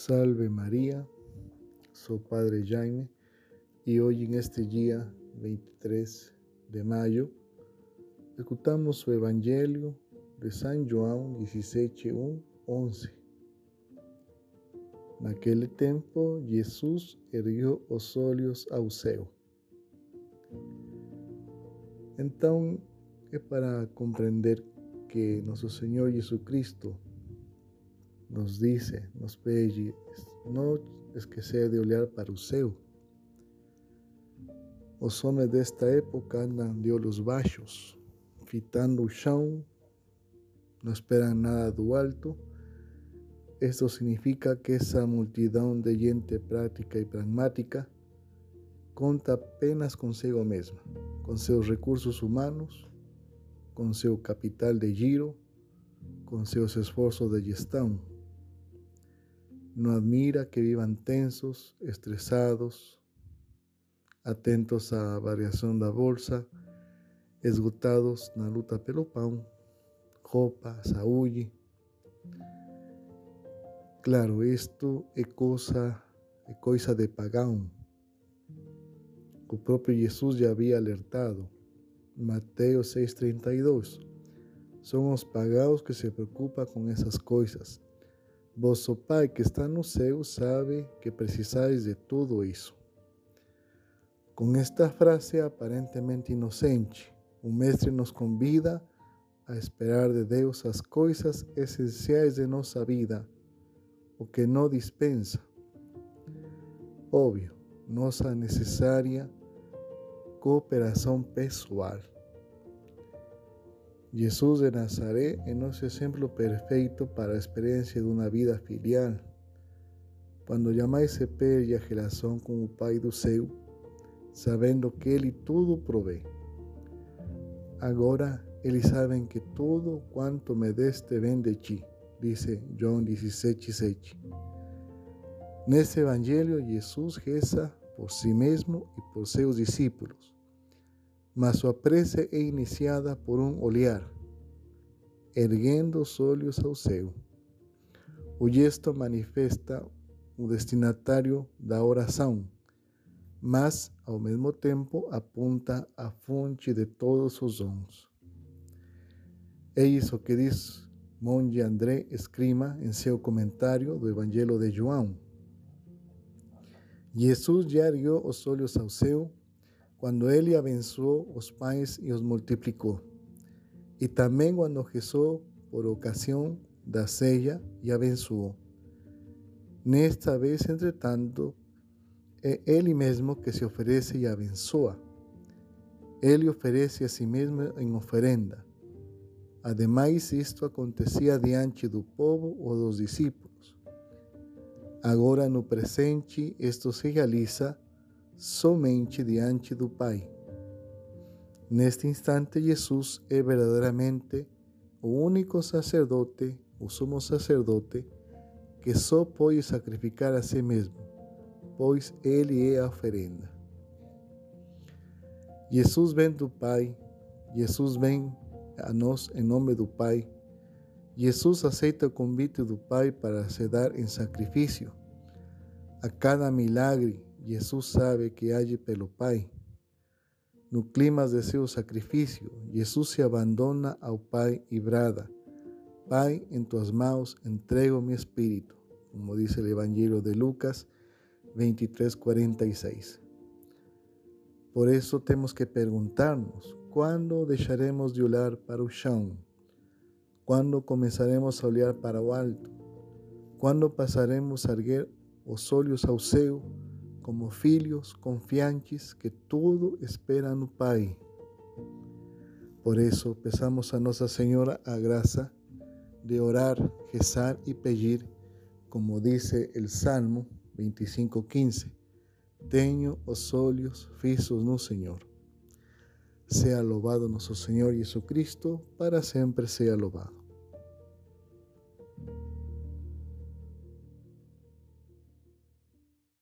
Salve María, soy Padre Jaime y hoy en este día 23 de mayo escuchamos su Evangelio de San João 17, 1, 11. Naquele tempo, Jesus ergueu os olhos ao céu. Então, é para compreender que nosso Senhor Jesucristo nos dice, nos pede, não esquecer de olhar para o céu. Os homens desta época andam de olhos baixos, fitando o chão, não esperam nada do alto. Esto significa que essa multidão de gente prática e pragmática conta apenas consigo mesma, com seus recursos humanos, com seu capital de giro, com seus esforços de gestão no admira que vivan tensos, estresados, atentos a variación da bolsa, esgotados na luta pelo pão, roupa, saúde. Claro, isto é coisa, é coisa de pagão. O próprio Jesus já havia alertado. Mateus 6,32. São os pagãos que se preocupam com essas coisas Vosso Pai que está no céu sabe que precisais de tudo isso. Com esta frase aparentemente inocente, o Mestre nos convida a esperar de Deus as coisas essenciais de nossa vida, o que não dispensa. Óbvio, nossa necessária cooperação pessoal. Jesús de Nazaret es nuestro ejemplo perfecto para la experiencia de una vida filial. Cuando llamáis se perde a relación con el Pai do céu, sabendo que Ele tudo provee. Agora eles sabem que todo quanto me deste vem de ti, dice João 17, 7. Nesse Evangelho, Jesus reza por si mesmo e por seus discípulos mas sua prece é iniciada por um olhar, erguendo os olhos ao céu. O gesto manifesta o destinatário da oração, mas, ao mesmo tempo, aponta a fonte de todos os dons. É isso que diz Monge André Escrima em seu comentário do Evangelho de João. Jesus já ergueu os olhos ao céu quando ele abençoou os pães e os multiplicou. E também quando rezou por ocasião da ceia e abençoou. Nesta vez, entretanto, é ele mesmo que se oferece e abençoa. Ele oferece a si mesmo em oferenda. Ademais, isto acontecia diante do povo ou dos discípulos. Agora, no presente, isto se realiza somente diante do Pai. Neste instante, Jesus é verdadeiramente o único sacerdote, o sumo sacerdote, que só pode sacrificar a si mesmo, pois ele é a oferenda. Jesus vem do Pai, Jesus vem a nós em nome do Pai. Jesus aceita o convite do Pai para se dar em sacrifício. A cada milagre Jesus sabe que age pelo Pai. No clima de seu sacrifício, Jesus se abandona ao Pai e brada: Pai, em tuas mãos entrego meu espírito, como diz o Evangelho de Lucas 23, 46. Por isso temos que perguntar-nos: quando deixaremos de olhar para o chão? Quando começaremos a olhar para o alto? Quando passaremos a erguer os olhos ao céu? Como filhos confiantes que tudo esperam no Pai. Por isso, peçamos a Nossa Senhora a graça de orar, rezar e pedir, como dice o Salmo 25:15. Tenho os olhos fixos no Senhor. Sea louvado nosso Senhor Jesucristo, para sempre sea louvado.